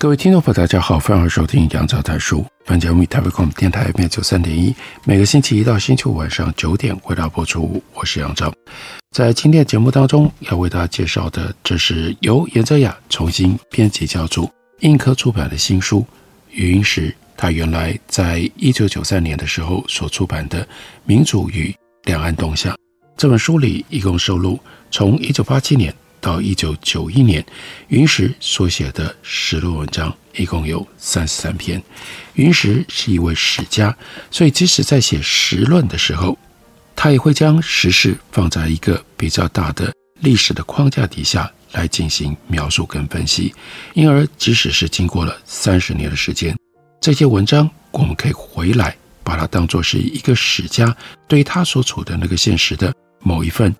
各位听众朋友，大家好，欢迎收听杨照谈书。本节目以台北广播电台 FM 九三点一，每个星期一到星期五晚上九点为大家播出。我是杨照，在今天的节目当中要为大家介绍的，这是由颜泽雅重新编辑校注、印刻出版的新书《余英时》。他原来在一九九三年的时候所出版的《民主与两岸动向》这本书里，一共收录从一九八七年。到一九九一年，云石所写的实论文章一共有三十三篇。云石是一位史家，所以即使在写实论的时候，他也会将时事放在一个比较大的历史的框架底下来进行描述跟分析。因而，即使是经过了三十年的时间，这些文章我们可以回来把它当作是一个史家对他所处的那个现实的某一份。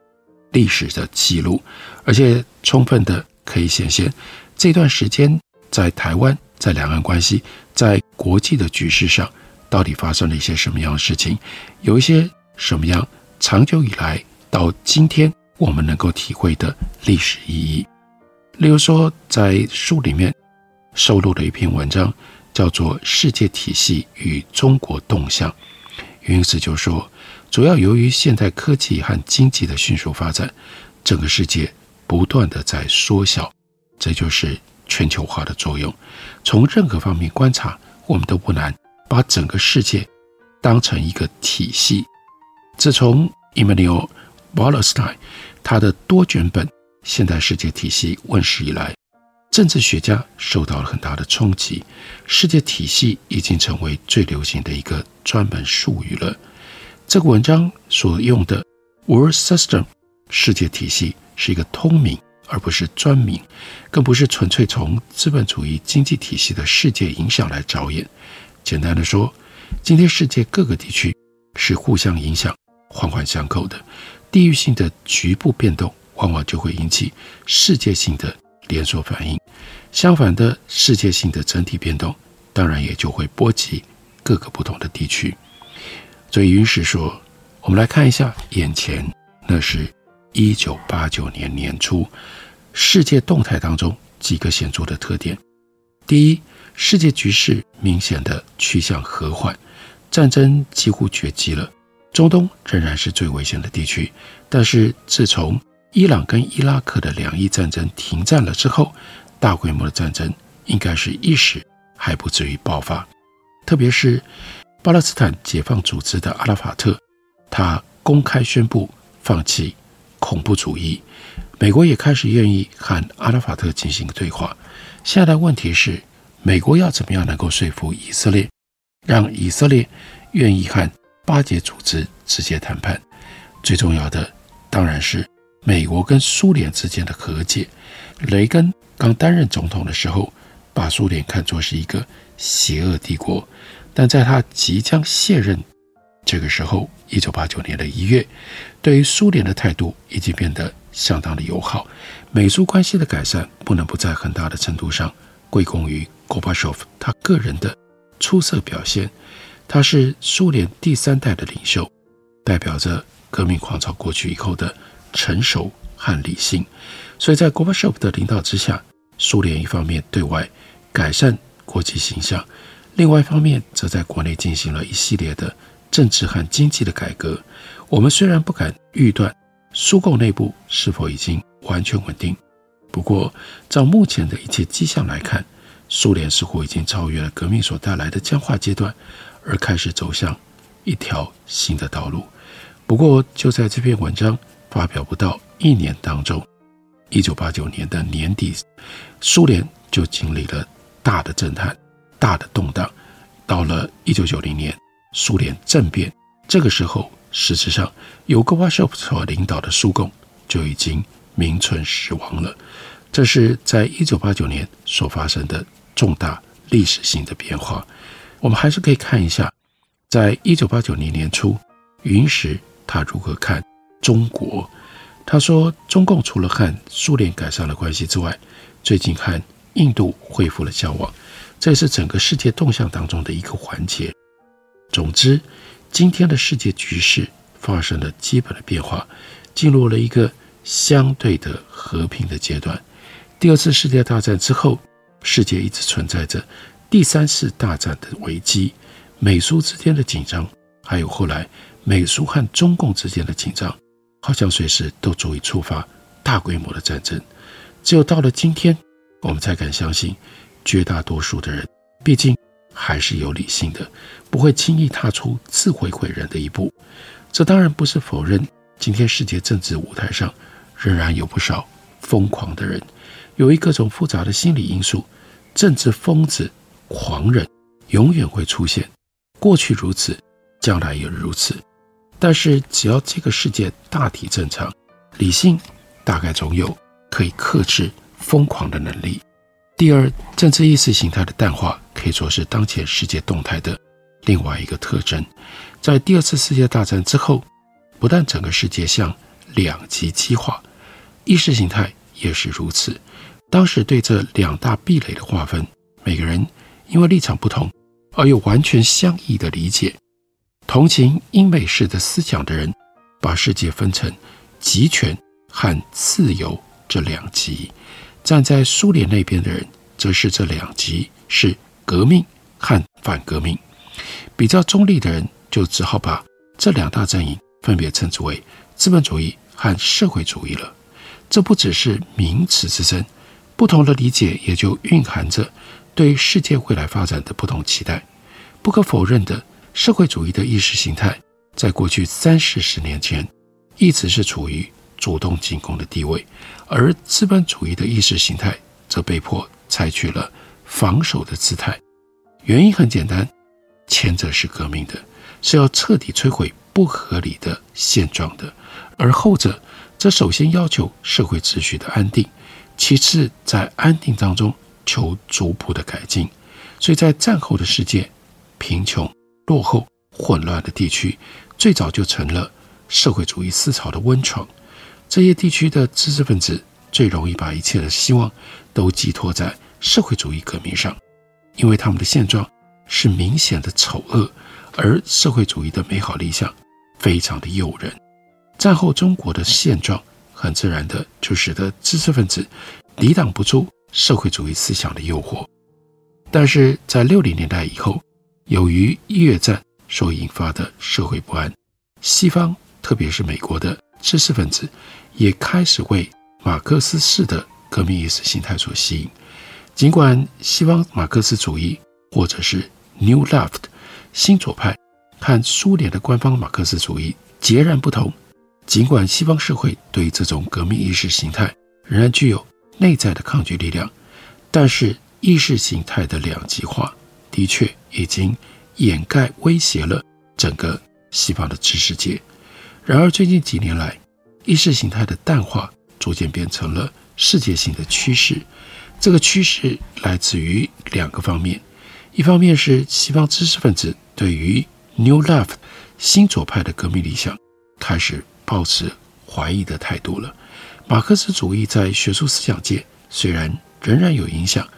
历史的记录，而且充分的可以显现这段时间在台湾、在两岸关系、在国际的局势上，到底发生了一些什么样的事情，有一些什么样长久以来到今天我们能够体会的历史意义。例如说，在书里面收录了一篇文章，叫做《世界体系与中国动向》，余英时就说。主要由于现代科技和经济的迅速发展，整个世界不断地在缩小，这就是全球化的作用。从任何方面观察，我们都不难把整个世界当成一个体系。自从 Immanuel Wallerstein 他的多卷本《现代世界体系》问世以来，政治学家受到了很大的冲击。世界体系已经成为最流行的一个专门术语了。这个文章所用的 “world system” 世界体系是一个通名，而不是专名，更不是纯粹从资本主义经济体系的世界影响来着眼。简单的说，今天世界各个地区是互相影响、环环相扣的。地域性的局部变动，往往就会引起世界性的连锁反应；相反的，世界性的整体变动，当然也就会波及各个不同的地区。所以，余英时说：“我们来看一下眼前，那是一九八九年年初世界动态当中几个显著的特点。第一，世界局势明显的趋向和缓，战争几乎绝迹了。中东仍然是最危险的地区，但是自从伊朗跟伊拉克的两伊战争停战了之后，大规模的战争应该是一时还不至于爆发，特别是。”巴勒斯坦解放组织的阿拉法特，他公开宣布放弃恐怖主义。美国也开始愿意和阿拉法特进行对话。现在的问题是，美国要怎么样能够说服以色列，让以色列愿意和巴解组织直接谈判？最重要的当然是美国跟苏联之间的和解。雷根刚担任总统的时候，把苏联看作是一个邪恶帝国。但在他即将卸任这个时候，一九八九年的一月，对于苏联的态度已经变得相当的友好。美苏关系的改善不能不在很大的程度上归功于戈巴乔夫他个人的出色表现。他是苏联第三代的领袖，代表着革命狂潮过去以后的成熟和理性。所以在戈巴乔夫的领导之下，苏联一方面对外改善国际形象。另外一方面，则在国内进行了一系列的政治和经济的改革。我们虽然不敢预断苏共内部是否已经完全稳定，不过照目前的一切迹象来看，苏联似乎已经超越了革命所带来的僵化阶段，而开始走向一条新的道路。不过，就在这篇文章发表不到一年当中，一九八九年的年底，苏联就经历了大的震撼。大的动荡，到了一九九零年，苏联政变，这个时候，实质上由戈巴乔夫所领导的苏共就已经名存实亡了。这是在一九八九年所发生的重大历史性的变化。我们还是可以看一下，在一九八九年年初，云石他如何看中国。他说，中共除了和苏联改善了关系之外，最近和印度恢复了交往，这是整个世界动向当中的一个环节。总之，今天的世界局势发生了基本的变化，进入了一个相对的和平的阶段。第二次世界大战之后，世界一直存在着第三次大战的危机，美苏之间的紧张，还有后来美苏和中共之间的紧张，好像随时都足以触发大规模的战争。只有到了今天，我们才敢相信，绝大多数的人毕竟还是有理性的，不会轻易踏出自毁毁人的一步。这当然不是否认，今天世界政治舞台上仍然有不少疯狂的人，由于各种复杂的心理因素，政治疯子、狂人永远会出现。过去如此，将来也如此。但是只要这个世界大体正常，理性大概总有可以克制疯狂的能力。第二，政治意识形态的淡化可以说是当前世界动态的另外一个特征。在第二次世界大战之后，不但整个世界向两极激化，意识形态也是如此。当时对这两大壁垒的划分，每个人因为立场不同而有完全相异的理解。同情英美式的思想的人，把世界分成集权和自由。这两极，站在苏联那边的人，则是这两极是革命和反革命。比较中立的人，就只好把这两大阵营分别称之为资本主义和社会主义了。这不只是名词之争，不同的理解也就蕴含着对世界未来发展的不同期待。不可否认的，社会主义的意识形态在过去三四十年前一直是处于主动进攻的地位，而资本主义的意识形态则被迫采取了防守的姿态。原因很简单，前者是革命的，是要彻底摧毁不合理的现状的；而后者则首先要求社会秩序的安定，其次在安定当中求逐步的改进。所以在战后的世界，贫穷、落后、混乱的地区，最早就成了社会主义思潮的温床。这些地区的知识分子最容易把一切的希望都寄托在社会主义革命上，因为他们的现状是明显的丑恶，而社会主义的美好理想非常的诱人。战后中国的现状很自然的就使得知识分子抵挡不住社会主义思想的诱惑。但是在六零年代以后，由于越战所引发的社会不安，西方特别是美国的知识分子。也开始为马克思式的革命意识形态所吸引。尽管西方马克思主义或者是 New Left 新左派和苏联的官方马克思主义截然不同，尽管西方社会对这种革命意识形态仍然具有内在的抗拒力量，但是意识形态的两极化的确已经掩盖威胁了整个西方的知识界。然而最近几年来，意识形态的淡化逐渐变成了世界性的趋势。这个趋势来自于两个方面：一方面是西方知识分子对于 New Left 新左派的革命理想开始抱持怀疑的态度了。马克思主义在学术思想界虽然仍然有影响，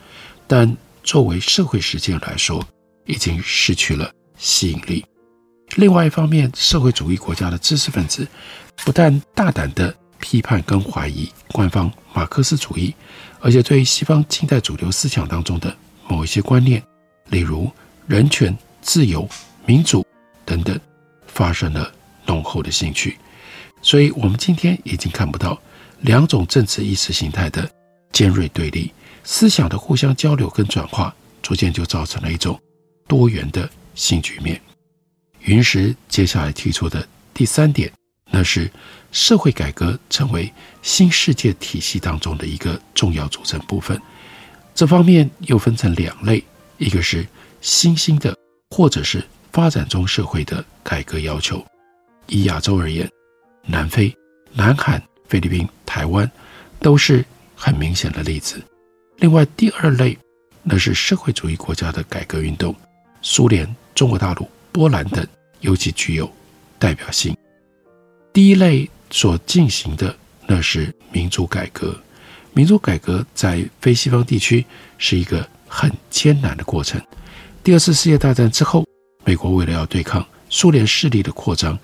但作为社会实践来说，已经失去了吸引力。另外一方面，社会主义国家的知识分子。不但大胆地批判跟怀疑官方马克思主义，而且对西方近代主流思想当中的某一些观念，例如人权、自由、民主等等，发生了浓厚的兴趣。所以，我们今天已经看不到两种政治意识形态的尖锐对立，思想的互相交流跟转化，逐渐就造成了一种多元的新局面。云石接下来提出的第三点。那是社会改革成为新世界体系当中的一个重要组成部分。这方面又分成两类：一个是新兴的，或者是发展中社会的改革要求。以亚洲而言，南非、南韩、菲律宾、台湾都是很明显的例子。另外，第二类那是社会主义国家的改革运动，苏联、中国大陆、波兰等尤其具有代表性。第一类所进行的那是民主改革，民主改革在非西方地区是一个很艰难的过程。第二次世界大战之后，美国为了要对抗苏联势力的扩张，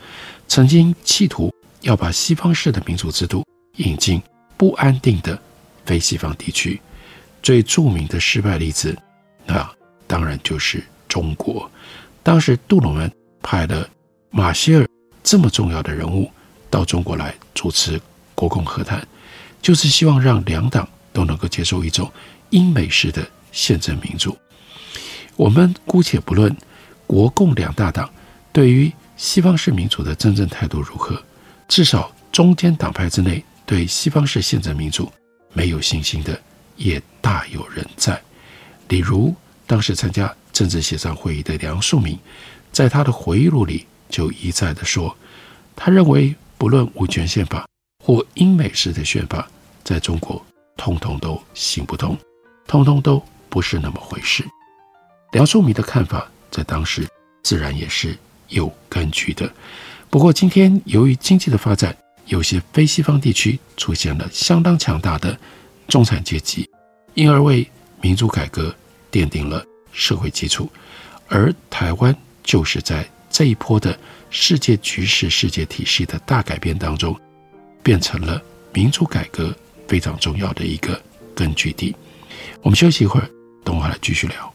曾经企图要把西方式的民主制度引进不安定的非西方地区。最著名的失败例子，那当然就是中国。当时杜鲁门派了马歇尔这么重要的人物到中国来主持国共和谈，就是希望让两党都能够接受一种英美式的宪政民主。我们姑且不论国共两大党对于西方式民主的真正态度如何，至少中间党派之内对西方式宪政民主没有信心的也大有人在。例如，当时参加政治协商会议的梁漱溟，在他的回忆录里就一再地说，他认为不论五权宪法或英美式的宪法，在中国通通都行不通，通通都不是那么回事。梁漱溟的看法在当时自然也是有根据的。不过今天由于经济的发展，有些非西方地区出现了相当强大的中产阶级，因而为民主改革奠定了社会基础。而台湾就是在这一波的世界局势、世界体系的大改变当中，变成了民主改革非常重要的一个根据地。我们休息一会儿，等会儿来继续聊。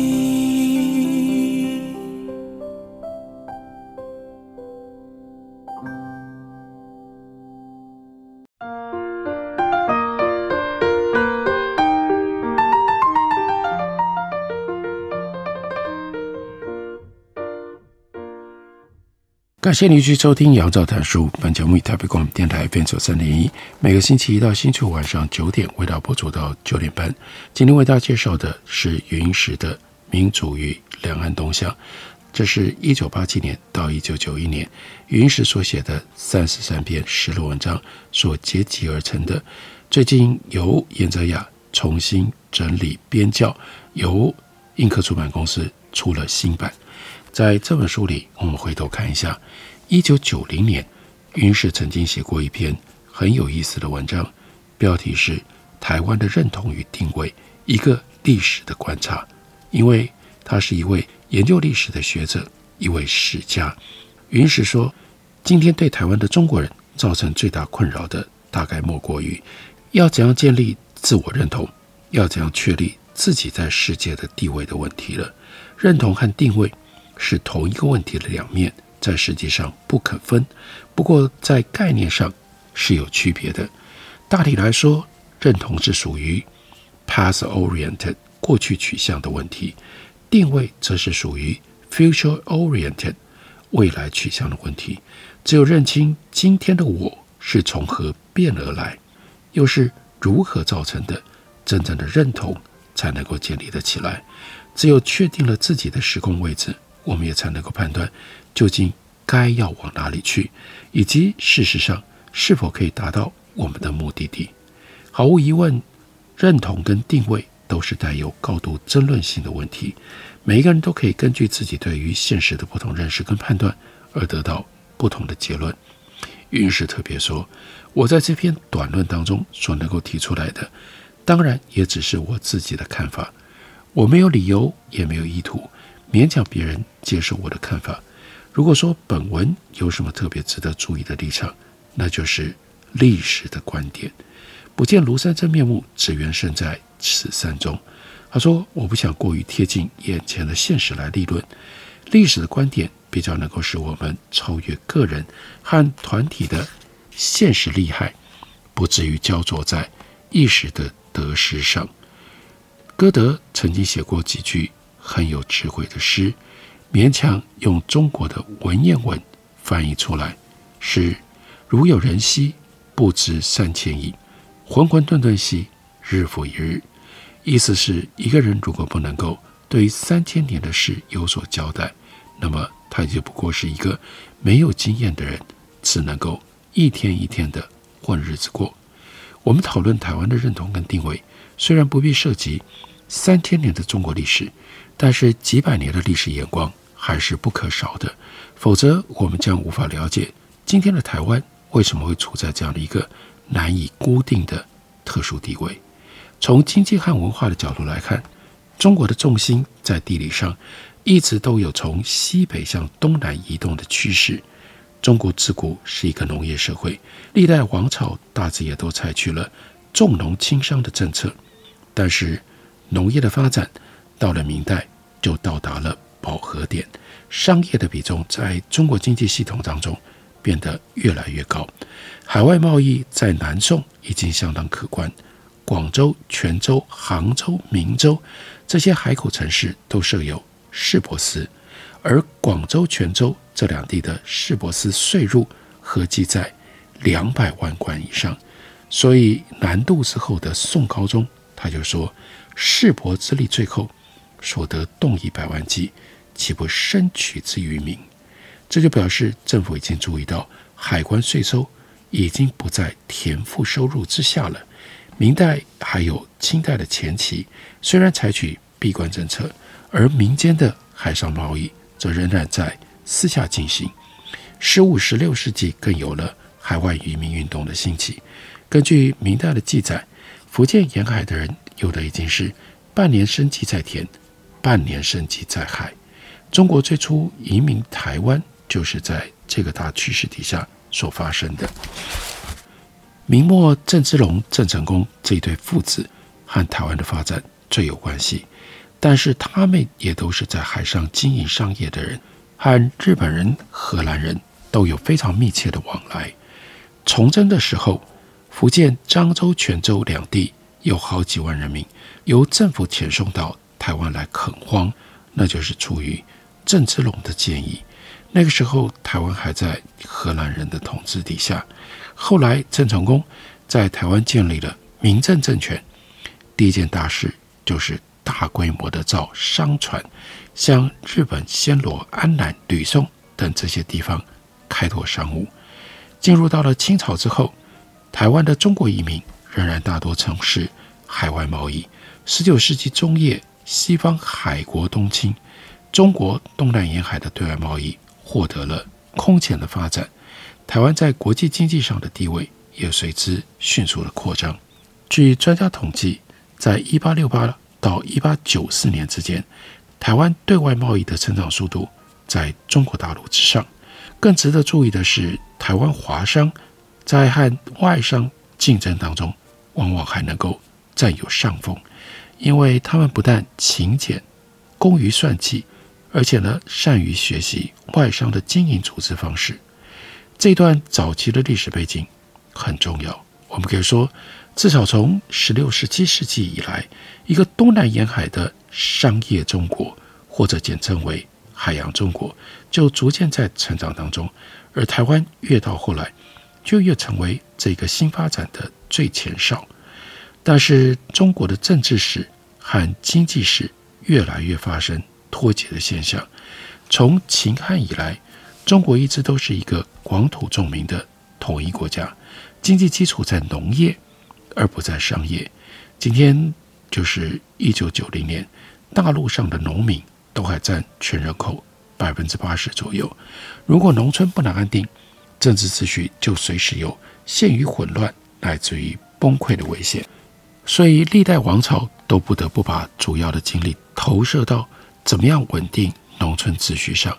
感谢您继续收听《杨照谈书》。本节目以台北广播电台 FM 三点一，每个星期一到星期五晚上九点为大家播出到九点半。今天为大家介绍的是云石的《民主与两岸动向》，这是一九八七年到一九九一年云石所写的三十三篇实录文章所结集而成的。最近由颜泽雅重新整理编校，由印刻出版公司出了新版。在这本书里，我们回头看一下，一九九零年，余英时曾经写过一篇很有意思的文章，标题是《台湾的认同与定位：一个历史的观察》。因为他是一位研究历史的学者，一位史家。余英时说，今天对台湾的中国人造成最大困扰的，大概莫过于要怎样建立自我认同，要怎样确立自己在世界的地位的问题了。认同和定位。是同一个问题的两面，在实际上不可分。不过在概念上是有区别的。大体来说，认同是属于 past-oriented 过去取向的问题，定位则是属于 future-oriented 未来取向的问题。只有认清今天的我是从何变而来，又是如何造成的，真正的认同才能够建立得起来。只有确定了自己的时空位置，我们也才能够判断究竟该要往哪里去，以及事实上是否可以达到我们的目的地。毫无疑问，认同跟定位都是带有高度争论性的问题。每一个人都可以根据自己对于现实的不同认识跟判断而得到不同的结论。云石特别说：“我在这篇短论当中所能够提出来的，当然也只是我自己的看法。我没有理由，也没有意图勉强别人接受我的看法。如果说本文有什么特别值得注意的立场，那就是历史的观点。不见庐山真面目，只缘身在此山中。”他说：“我不想过于贴近眼前的现实来立论，历史的观点。”比较能够使我们超越个人和团体的现实利害，不至于焦灼在一时的得失上。歌德曾经写过几句很有智慧的诗，勉强用中国的文言文翻译出来是：“如有人兮，不知三千亿；浑浑沌沌兮，日复一日。”意思是一个人如果不能够对三千年的事有所交代，那么。他就不过是一个没有经验的人，只能够一天一天的混日子过。我们讨论台湾的认同跟定位，虽然不必涉及三千年的中国历史，但是几百年的历史眼光还是不可少的。否则，我们将无法了解今天的台湾为什么会处在这样的一个难以固定的特殊地位。从经济和文化的角度来看，中国的重心在地理上。一直都有从西北向东南移动的趋势。中国自古是一个农业社会，历代王朝大致也都采取了重农轻商的政策。但是，农业的发展到了明代就到达了饱和点，商业的比重在中国经济系统当中变得越来越高。海外贸易在南宋已经相当可观，广州、泉州、杭州、明州这些海口城市都设有。市舶司，而广州、泉州这两地的市舶司税入合计在两百万贯以上，所以南渡之后的宋高宗他就说：“市舶之力最厚，所得动以百万计，岂不深取之于民？”这就表示政府已经注意到海关税收已经不在田赋收入之下了。明代还有清代的前期，虽然采取闭关政策。而民间的海上贸易则仍然在私下进行。十五、十六世纪更有了海外移民运动的兴起。根据明代的记载，福建沿海的人有的已经是半年生计在田，半年升级在海。中国最初移民台湾，就是在这个大趋势底下所发生的。明末郑芝龙、郑成功这一对父子和台湾的发展最有关系。但是他们也都是在海上经营商业的人，和日本人、荷兰人都有非常密切的往来。崇祯的时候，福建漳州、泉州两地有好几万人民由政府遣送到台湾来垦荒，那就是出于郑芝龙的建议。那个时候，台湾还在荷兰人的统治底下。后来，郑成功在台湾建立了明郑政权，第一件大事就是。大规模的造商船，向日本、暹罗、安南、吕宋等这些地方开拓商务。进入到了清朝之后，台湾的中国移民仍然大多从事海外贸易。十九世纪中叶，西方海国东侵，中国东南沿海的对外贸易获得了空前的发展。台湾在国际经济上的地位也随之迅速的扩张。据专家统计，在一八六八到一八九四年之间，台湾对外贸易的成长速度在中国大陆之上。更值得注意的是，台湾华商在和外商竞争当中，往往还能够占有上风，因为他们不但勤俭、工于算计，而且呢，善于学习外商的经营组织方式。这段早期的历史背景很重要，我们可以说。至少从十六、十七世纪以来，一个东南沿海的商业中国，或者简称为海洋中国，就逐渐在成长当中。而台湾越到后来，就越成为这个新发展的最前哨。但是中国的政治史和经济史越来越发生脱节的现象。从秦汉以来，中国一直都是一个广土重民的统一国家，经济基础在农业，而不在商业。今天就是一九九零年，大陆上的农民都还占全人口百分之八十左右。如果农村不能安定，政治秩序就随时有陷于混乱乃至于崩溃的危险。所以历代王朝都不得不把主要的精力投射到怎么样稳定农村秩序上，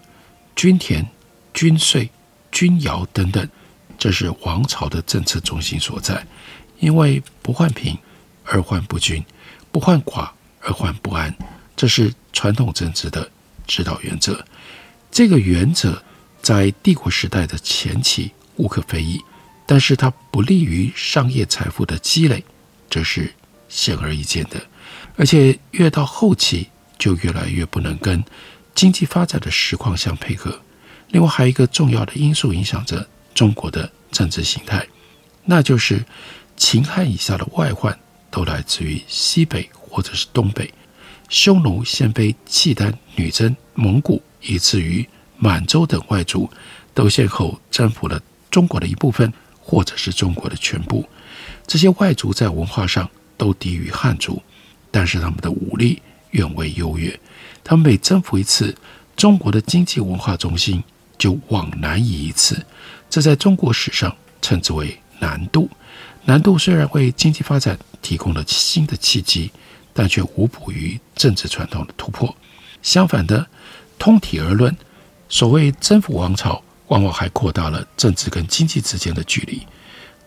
均田、均税、均徭等等，这是王朝的政策中心所在。因为不患贫。而患不均，不患寡而患不安，这是传统政治的指导原则。这个原则在帝国时代的前期无可非议，但是它不利于商业财富的积累，这是显而易见的。而且越到后期，就越来越不能跟经济发展的实况相配合。另外还有一个重要的因素影响着中国的政治形态，那就是秦汉以下的外患。都来自于西北或者是东北，匈奴、鲜卑、契丹、女真、蒙古，以至于满洲等外族，都先后征服了中国的一部分，或者是中国的全部。这些外族在文化上都低于汉族，但是他们的武力远为优越。他们每征服一次，中国的经济文化中心就往南移一次。这在中国史上称之为南渡。南渡虽然为经济发展提供了新的契机，但却无补于政治传统的突破。相反的，通体而论，所谓征服王朝，往往还扩大了政治跟经济之间的距离。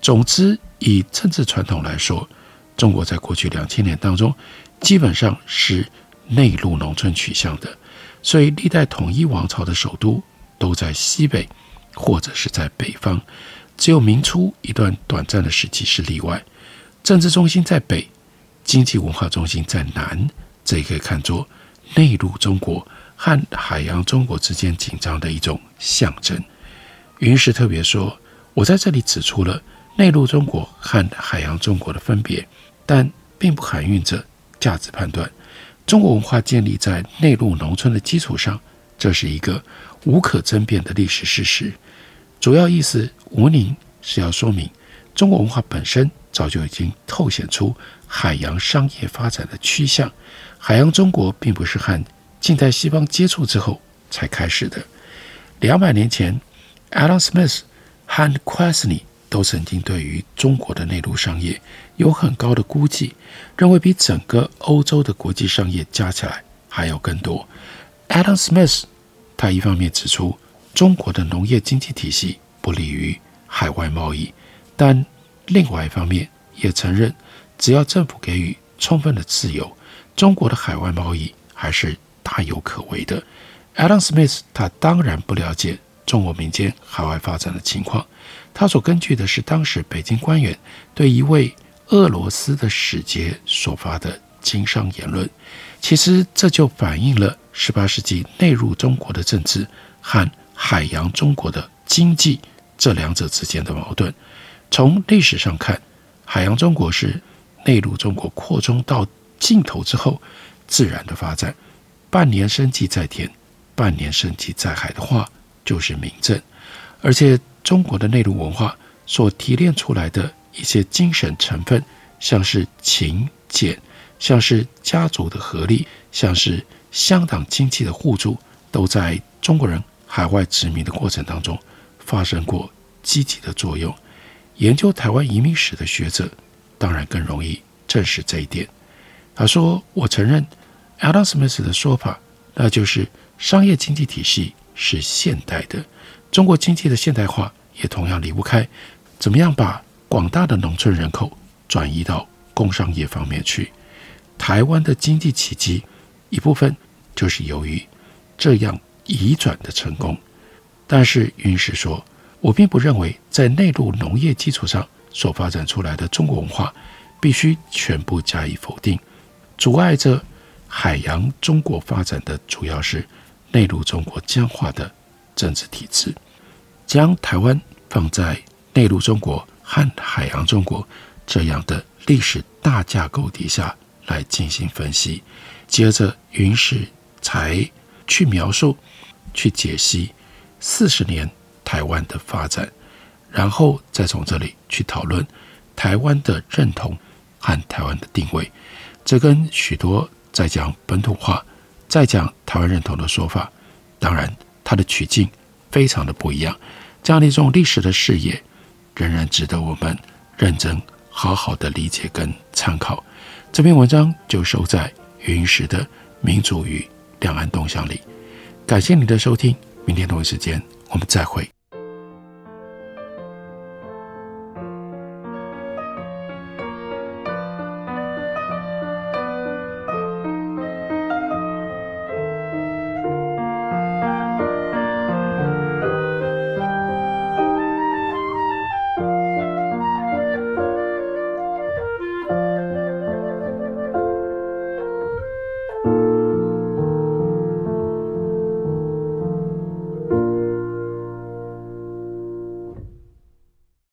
总之，以政治传统来说，中国在过去两千年当中，基本上是内陆农村取向的，所以历代统一王朝的首都都在西北，或者是在北方。只有明初一段短暂的时期是例外，政治中心在北，经济文化中心在南，这也可以看作内陆中国和海洋中国之间紧张的一种象征。云石特别说：“我在这里指出了内陆中国和海洋中国的分别，但并不含蕴着价值判断。中国文化建立在内陆农村的基础上，这是一个无可争辩的历史事实。”主要意思无宁是要说明，中国文化本身早就已经透显出海洋商业发展的趋向。海洋中国并不是和近代西方接触之后才开始的。两百年前，Adam Smith 和 Quesney 都曾经对于中国的内陆商业有很高的估计，认为比整个欧洲的国际商业加起来还要更多。Adam Smith 他一方面指出，中国的农业经济体系不利于海外贸易，但另外一方面也承认，只要政府给予充分的自由，中国的海外贸易还是大有可为的。Adam Smith 他当然不了解中国民间海外发展的情况，他所根据的是当时北京官员对一位俄罗斯的使节所发的经商言论。其实这就反映了十八世纪内陆中国的政治和海洋中国的经济，这两者之间的矛盾，从历史上看，海洋中国是内陆中国扩充到尽头之后自然的发展。半年生计在田，半年生计在海的话，就是明证。而且中国的内陆文化所提炼出来的一些精神成分，像是勤俭，像是家族的合力，像是乡党经济的互助，都在中国人。海外殖民的过程当中，发生过积极的作用。研究台湾移民史的学者，当然更容易证实这一点。他说：“我承认 Adam Smith 的说法，那就是商业经济体系是现代的，中国经济的现代化也同样离不开怎么样把广大的农村人口转移到工商业方面去。台湾的经济奇迹，一部分就是由于这样。”移转的成功，但是云石说：“我并不认为在内陆农业基础上所发展出来的中国文化必须全部加以否定。阻碍着海洋中国发展的主要是内陆中国僵化的政治体制。将台湾放在内陆中国和海洋中国这样的历史大架构底下来进行分析，接着云石才去描述、去解析四十年台湾的发展，然后再从这里去讨论台湾的认同和台湾的定位。这跟许多在讲本土化、在讲台湾认同的说法，当然它的取径非常的不一样。这样的一种历史的视野，仍然值得我们认真、好好的理解跟参考。这篇文章就收在云石的《民主与两岸动向》里。感谢你的收听，明天同一时间我们再会。